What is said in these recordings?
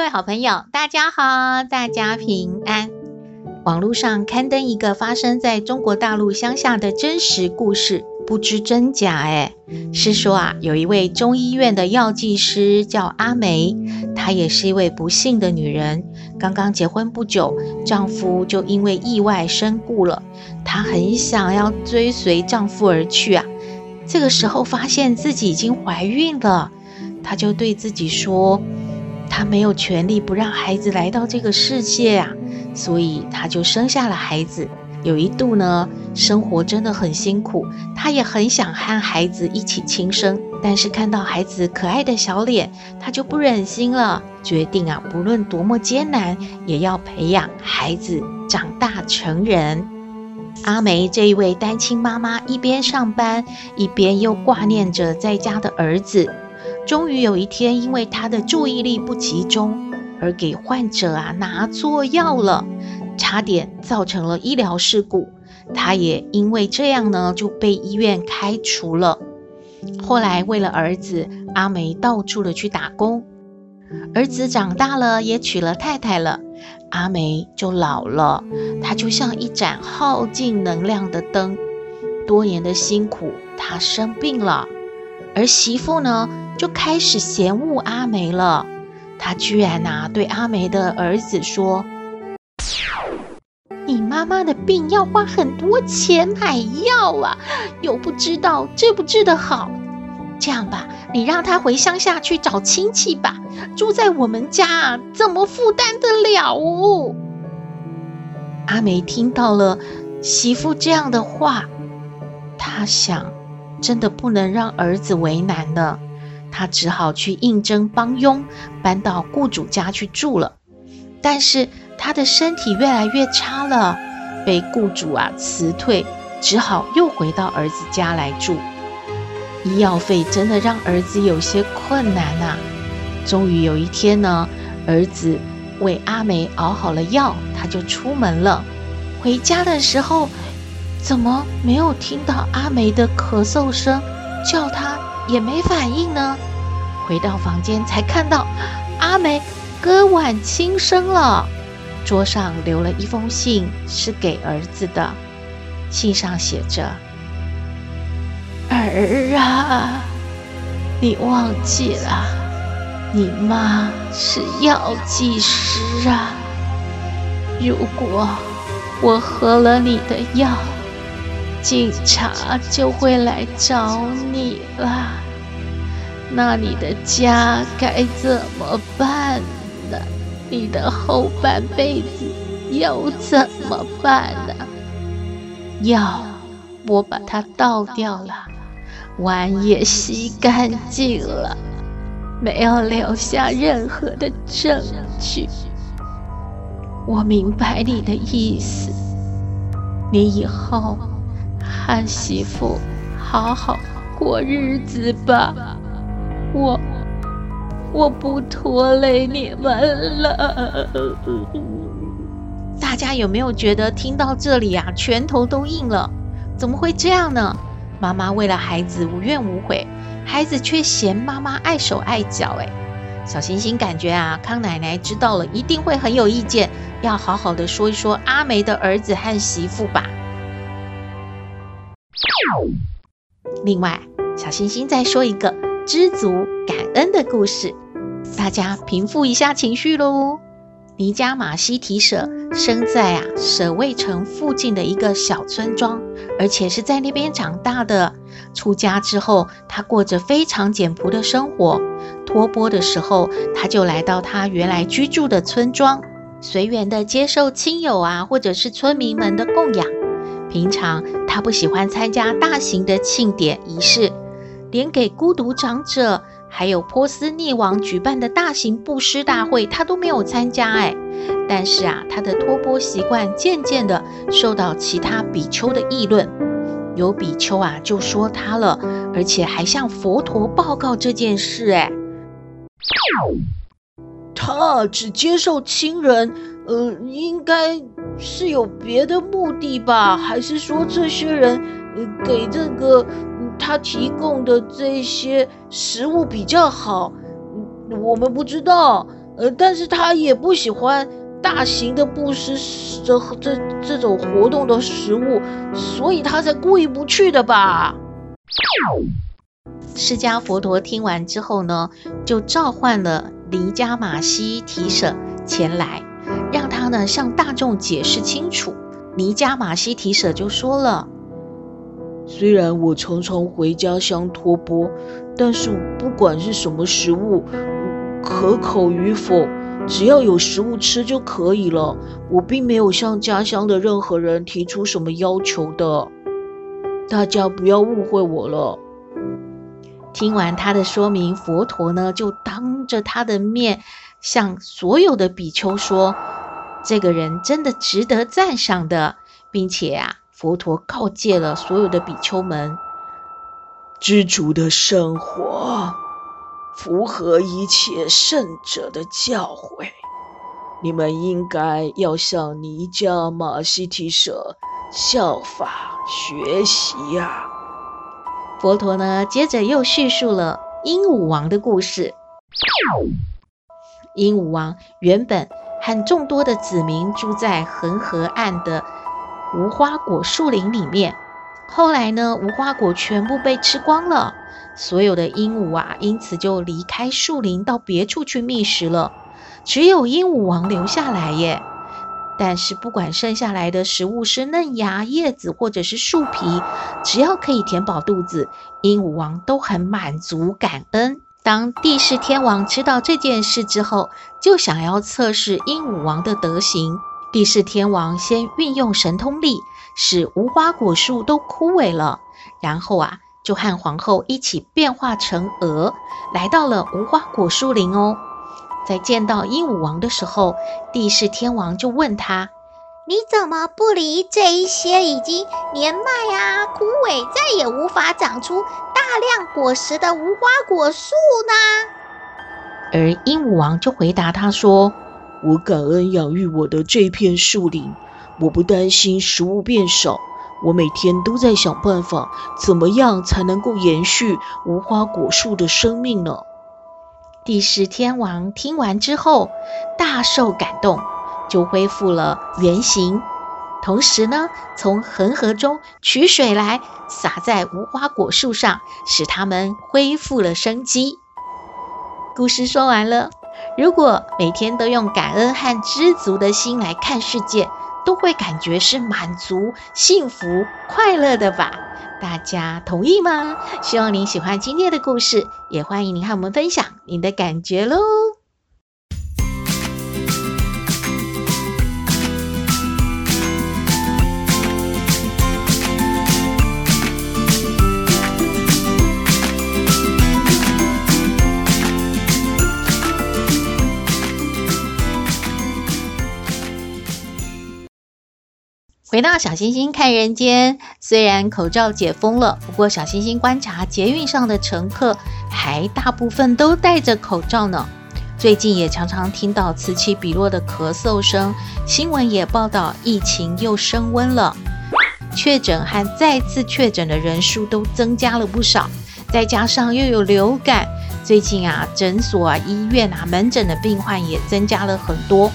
各位好朋友，大家好，大家平安。网络上刊登一个发生在中国大陆乡下的真实故事，不知真假。哎，是说啊，有一位中医院的药剂师叫阿梅，她也是一位不幸的女人。刚刚结婚不久，丈夫就因为意外身故了。她很想要追随丈夫而去啊。这个时候发现自己已经怀孕了，她就对自己说。她没有权利不让孩子来到这个世界啊，所以她就生下了孩子。有一度呢，生活真的很辛苦，她也很想和孩子一起轻生，但是看到孩子可爱的小脸，她就不忍心了，决定啊，不论多么艰难，也要培养孩子长大成人。阿梅这一位单亲妈妈，一边上班，一边又挂念着在家的儿子。终于有一天，因为他的注意力不集中，而给患者啊拿错药了，差点造成了医疗事故。他也因为这样呢，就被医院开除了。后来为了儿子，阿梅到处的去打工。儿子长大了，也娶了太太了，阿梅就老了。她就像一盏耗尽能量的灯，多年的辛苦，她生病了。而媳妇呢，就开始嫌恶阿梅了。她居然呐，对阿梅的儿子说：“你妈妈的病要花很多钱买药啊，又不知道治不治得好。这样吧，你让她回乡下去找亲戚吧，住在我们家，怎么负担得了哦？”阿梅听到了媳妇这样的话，她想。真的不能让儿子为难了，他只好去应征帮佣，搬到雇主家去住了。但是他的身体越来越差了，被雇主啊辞退，只好又回到儿子家来住。医药费真的让儿子有些困难呐、啊。终于有一天呢，儿子为阿梅熬好了药，他就出门了。回家的时候。怎么没有听到阿梅的咳嗽声？叫他也没反应呢。回到房间才看到阿梅割腕轻生了。桌上留了一封信，是给儿子的。信上写着：“儿啊，你忘记了，你妈是药剂师啊。如果我喝了你的药，”警察就会来找你了，那你的家该怎么办呢？你的后半辈子又怎么办呢？药我把它倒掉了，碗也洗干净了，没有留下任何的证据。我明白你的意思，你以后。和媳妇好好过日子吧，我我不拖累你们了。大家有没有觉得听到这里啊，拳头都硬了？怎么会这样呢？妈妈为了孩子无怨无悔，孩子却嫌妈妈碍手碍脚。哎，小星星感觉啊，康奶奶知道了一定会很有意见，要好好的说一说阿梅的儿子和媳妇吧。另外，小星星再说一个知足感恩的故事，大家平复一下情绪喽。尼加马西提舍生在啊舍卫城附近的一个小村庄，而且是在那边长大的。出家之后，他过着非常简朴的生活。托钵的时候，他就来到他原来居住的村庄，随缘的接受亲友啊或者是村民们的供养。平常他不喜欢参加大型的庆典仪式，连给孤独长者还有波斯匿王举办的大型布施大会，他都没有参加哎。但是啊，他的托钵习惯渐渐的受到其他比丘的议论，有比丘啊就说他了，而且还向佛陀报告这件事哎。他只接受亲人，呃，应该是有别的目的吧？还是说这些人，给这个他提供的这些食物比较好？我们不知道。呃，但是他也不喜欢大型的布施这这这种活动的食物，所以他才故意不去的吧？释迦佛陀听完之后呢，就召唤了尼迦玛西提舍前来，他呢向大众解释清楚。尼迦马西提舍就说了：“虽然我常常回家乡托钵，但是不管是什么食物，可口与否，只要有食物吃就可以了。我并没有向家乡的任何人提出什么要求的，大家不要误会我了。”听完他的说明，佛陀呢就当着他的面向所有的比丘说：“这个人真的值得赞赏的，并且啊，佛陀告诫了所有的比丘们，知足的生活符合一切圣者的教诲，你们应该要向尼迦马西提舍效法学习呀。”佛陀呢，接着又叙述了鹦鹉王的故事。鹦鹉王原本和众多的子民住在恒河岸的无花果树林里面，后来呢，无花果全部被吃光了，所有的鹦鹉啊，因此就离开树林到别处去觅食了，只有鹦鹉王留下来耶。但是不管剩下来的食物是嫩芽、叶子或者是树皮，只要可以填饱肚子，鹦鹉王都很满足感恩。当帝释天王知道这件事之后，就想要测试鹦鹉王的德行。帝释天王先运用神通力，使无花果树都枯萎了，然后啊，就和皇后一起变化成蛾，来到了无花果树林哦。在见到鹦鹉王的时候，帝释天王就问他：“你怎么不理这一些已经年迈啊、枯萎、再也无法长出大量果实的无花果树呢？”而鹦鹉王就回答他说：“我感恩养育我的这片树林，我不担心食物变少，我每天都在想办法，怎么样才能够延续无花果树的生命呢？”帝释天王听完之后，大受感动，就恢复了原形。同时呢，从恒河中取水来，洒在无花果树上，使它们恢复了生机。故事说完了。如果每天都用感恩和知足的心来看世界，都会感觉是满足、幸福、快乐的吧？大家同意吗？希望您喜欢今天的故事，也欢迎您和我们分享您的感觉喽。回到小星星看人间，虽然口罩解封了，不过小星星观察捷运上的乘客还大部分都戴着口罩呢。最近也常常听到此起彼落的咳嗽声，新闻也报道疫情又升温了，确诊和再次确诊的人数都增加了不少，再加上又有流感，最近啊诊所啊、医院啊、门诊的病患也增加了很多。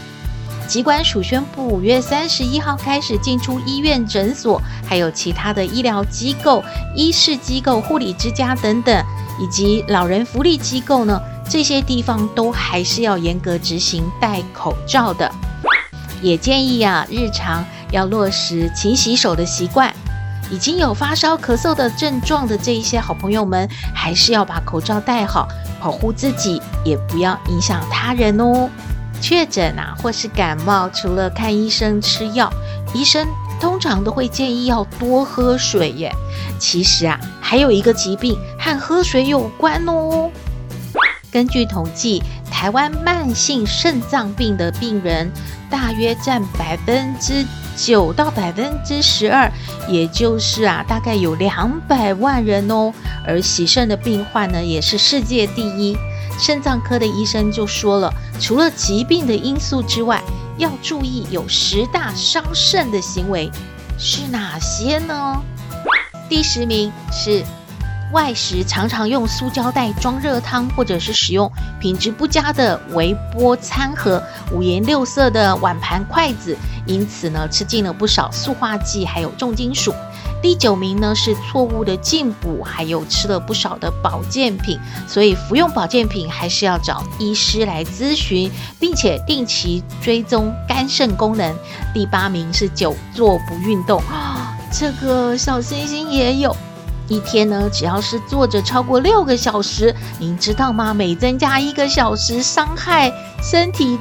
疾管署宣布，五月三十一号开始进出医院、诊所，还有其他的医疗机构、医事机构、护理之家等等，以及老人福利机构呢，这些地方都还是要严格执行戴口罩的。也建议啊，日常要落实勤洗手的习惯。已经有发烧、咳嗽的症状的这一些好朋友们，还是要把口罩戴好，保护自己，也不要影响他人哦。确诊啊，或是感冒，除了看医生吃药，医生通常都会建议要多喝水耶。其实啊，还有一个疾病和喝水有关哦。根据统计，台湾慢性肾脏病的病人大约占百分之九到百分之十二，也就是啊，大概有两百万人哦。而洗肾的病患呢，也是世界第一。肾脏科的医生就说了，除了疾病的因素之外，要注意有十大伤肾的行为是哪些呢？第十名是外食常常用塑胶袋装热汤，或者是使用品质不佳的微波餐盒、五颜六色的碗盘筷子，因此呢，吃进了不少塑化剂，还有重金属。第九名呢是错误的进补，还有吃了不少的保健品，所以服用保健品还是要找医师来咨询，并且定期追踪肝肾功能。第八名是久坐不运动，这个小星星也有，一天呢只要是坐着超过六个小时，您知道吗？每增加一个小时，伤害身体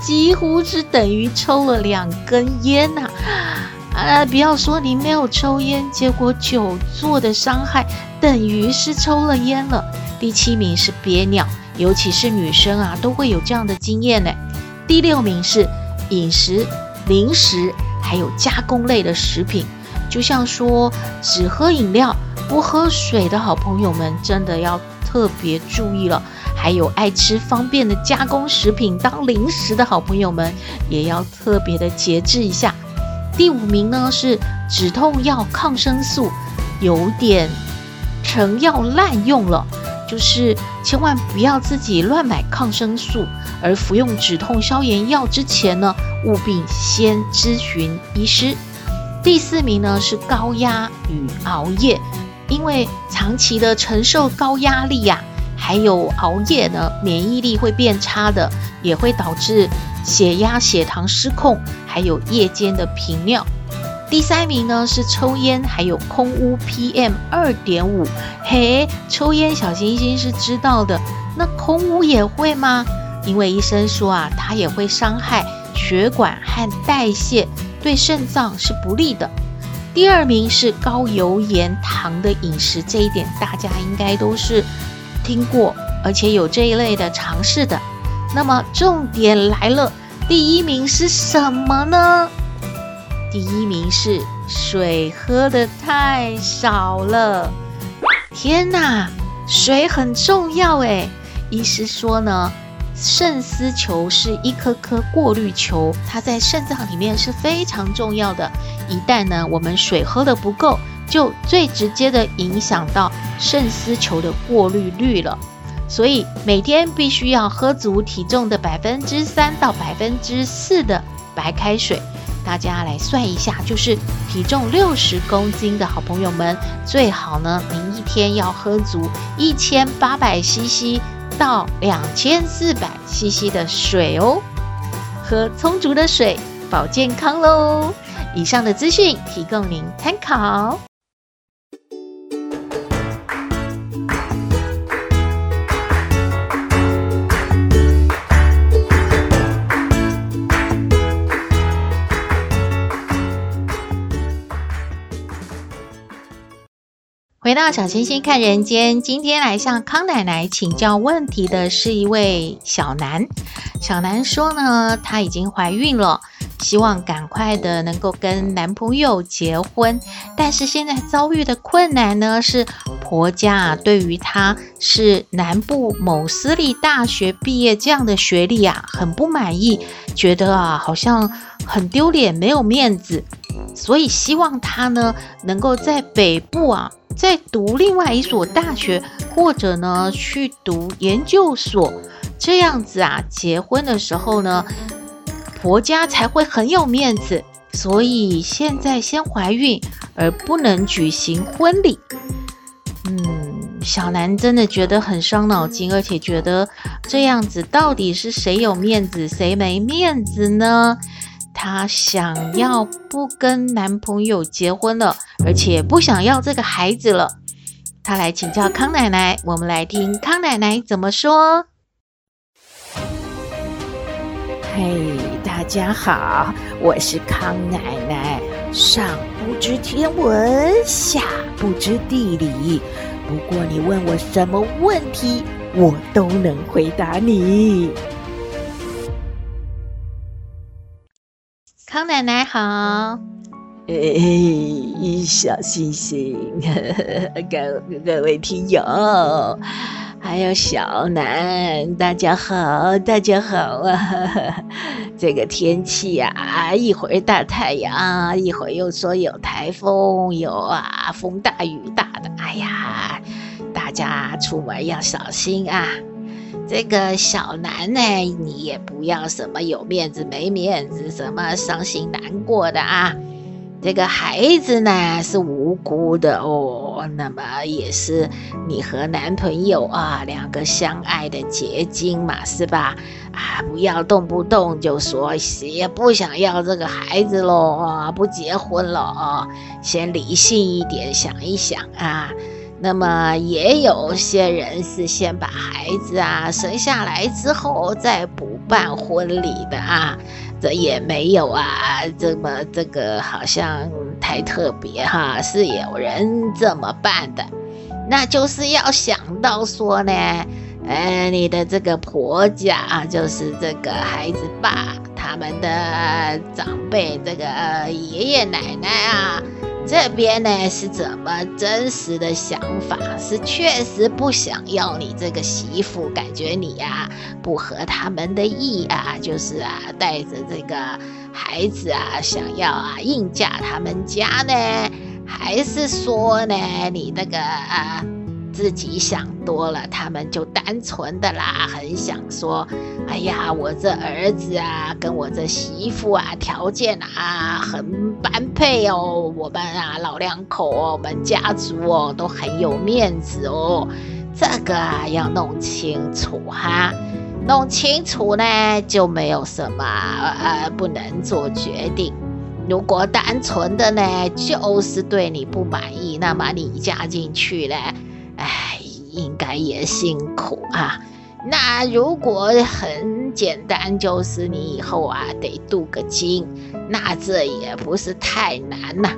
几乎是等于抽了两根烟呐、啊。啊，不要说你没有抽烟，结果久坐的伤害等于是抽了烟了。第七名是憋尿，尤其是女生啊，都会有这样的经验呢。第六名是饮食零食，还有加工类的食品，就像说只喝饮料不喝水的好朋友们，真的要特别注意了。还有爱吃方便的加工食品当零食的好朋友们，也要特别的节制一下。第五名呢是止痛药抗生素，有点成药滥用了，就是千万不要自己乱买抗生素，而服用止痛消炎药之前呢，务必先咨询医师。第四名呢是高压与熬夜，因为长期的承受高压力呀、还有熬夜呢，免疫力会变差的，也会导致。血压、血糖失控，还有夜间的频尿。第三名呢是抽烟，还有空污 PM 二点五。嘿，抽烟小星星是知道的，那空污也会吗？因为医生说啊，它也会伤害血管和代谢，对肾脏是不利的。第二名是高油盐糖的饮食，这一点大家应该都是听过，而且有这一类的尝试的。那么重点来了，第一名是什么呢？第一名是水喝得太少了。天哪，水很重要诶。医师说呢，肾丝球是一颗颗过滤球，它在肾脏里面是非常重要的。一旦呢，我们水喝得不够，就最直接的影响到肾丝球的过滤率了。所以每天必须要喝足体重的百分之三到百分之四的白开水。大家来算一下，就是体重六十公斤的好朋友们，最好呢，您一天要喝足一千八百 CC 到两千四百 CC 的水哦。喝充足的水，保健康喽。以上的资讯提供您参考。回到小星星看人间，今天来向康奶奶请教问题的是一位小南。小南说呢，她已经怀孕了，希望赶快的能够跟男朋友结婚，但是现在遭遇的困难呢，是婆家，对于她是南部某私立大学毕业这样的学历啊，很不满意，觉得啊，好像很丢脸，没有面子，所以希望她呢，能够在北部啊。在读另外一所大学，或者呢去读研究所，这样子啊，结婚的时候呢，婆家才会很有面子。所以现在先怀孕，而不能举行婚礼。嗯，小南真的觉得很伤脑筋，而且觉得这样子到底是谁有面子，谁没面子呢？她想要不跟男朋友结婚了，而且不想要这个孩子了。他来请教康奶奶，我们来听康奶奶怎么说。嘿，大家好，我是康奶奶。上不知天文，下不知地理。不过你问我什么问题，我都能回答你。康奶奶好。哎，小星星，各各位听友，还有小南，大家好，大家好啊！这个天气啊，一会儿大太阳，一会儿又说有台风，有啊风大雨大的，哎呀，大家出门要小心啊！这个小南呢，你也不要什么有面子没面子，什么伤心难过的啊！这个孩子呢是无辜的哦，那么也是你和男朋友啊两个相爱的结晶嘛，是吧？啊，不要动不动就说谁也不想要这个孩子喽，不结婚了啊，先理性一点想一想啊。那么也有些人是先把孩子啊生下来之后再补办婚礼的啊。这也没有啊，这么这个好像太特别哈，是有人这么办的，那就是要想到说呢，呃，你的这个婆家啊就是这个孩子爸他们的长辈，这个爷爷奶奶啊。这边呢是怎么真实的想法？是确实不想要你这个媳妇，感觉你呀、不合他们的意啊，就是啊带着这个孩子啊想要啊硬嫁他们家呢，还是说呢你那个啊？自己想多了，他们就单纯的啦，很想说，哎呀，我这儿子啊，跟我这媳妇啊，条件啊很般配哦，我们啊老两口，我们家族哦都很有面子哦，这个啊要弄清楚哈，弄清楚呢就没有什么呃不能做决定。如果单纯的呢就是对你不满意，那么你嫁进去呢？哎，应该也辛苦啊。那如果很简单，就是你以后啊得镀个金，那这也不是太难呐、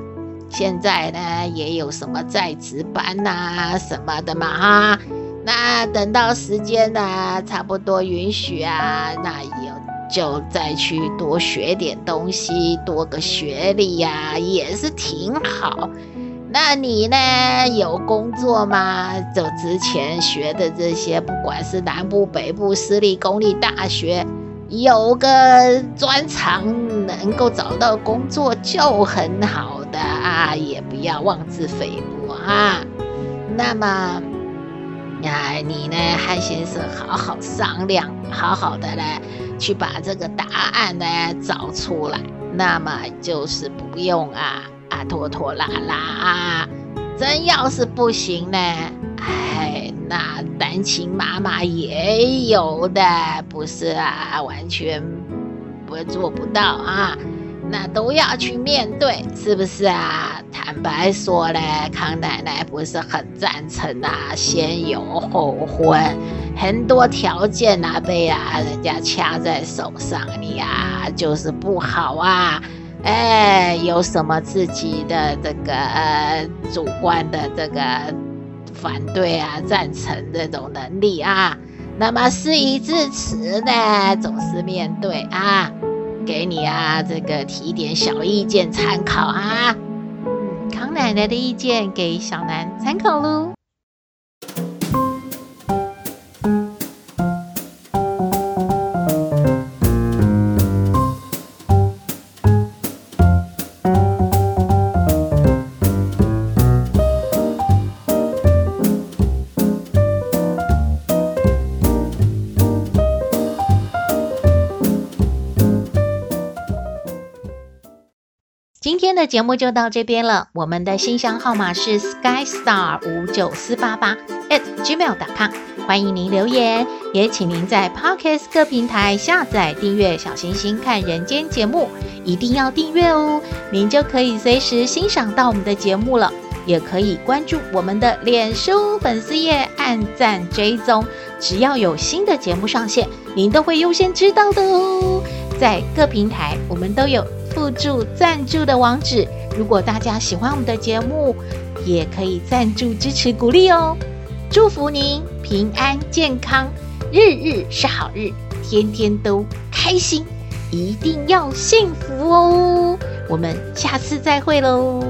现在呢也有什么在职班呐、什么的嘛哈。那等到时间呢差不多允许啊，那也就再去多学点东西，多个学历呀、也是挺好。那你呢？有工作吗？就之前学的这些，不管是南部、北部私立、公立大学，有个专长，能够找到工作就很好的啊，也不要妄自菲薄啊。那么，呀，你呢，和先生好好商量，好好的呢，去把这个答案呢找出来。那么就是不用啊。啊，拖拖拉拉啊，真要是不行呢，哎，那单亲妈妈也有的，不是啊，完全不做不到啊，那都要去面对，是不是啊？坦白说呢，康奶奶不是很赞成啊，先有后婚，很多条件啊被啊人家掐在手上，你呀就是不好啊。哎，有什么自己的这个呃主观的这个反对啊、赞成这种能力啊？那么事已至此呢，总是面对啊，给你啊这个提点小意见参考啊。嗯，康奶奶的意见给小南参考喽。天的节目就到这边了。我们的信箱号码是 skystar 五九四八八 at gmail.com，欢迎您留言，也请您在 Podcast 各平台下载订阅小星星看人间节目，一定要订阅哦，您就可以随时欣赏到我们的节目了。也可以关注我们的脸书粉丝页，按赞追踪，只要有新的节目上线，您都会优先知道的哦。在各平台，我们都有。附注赞助的网址，如果大家喜欢我们的节目，也可以赞助支持鼓励哦。祝福您平安健康，日日是好日，天天都开心，一定要幸福哦！我们下次再会喽。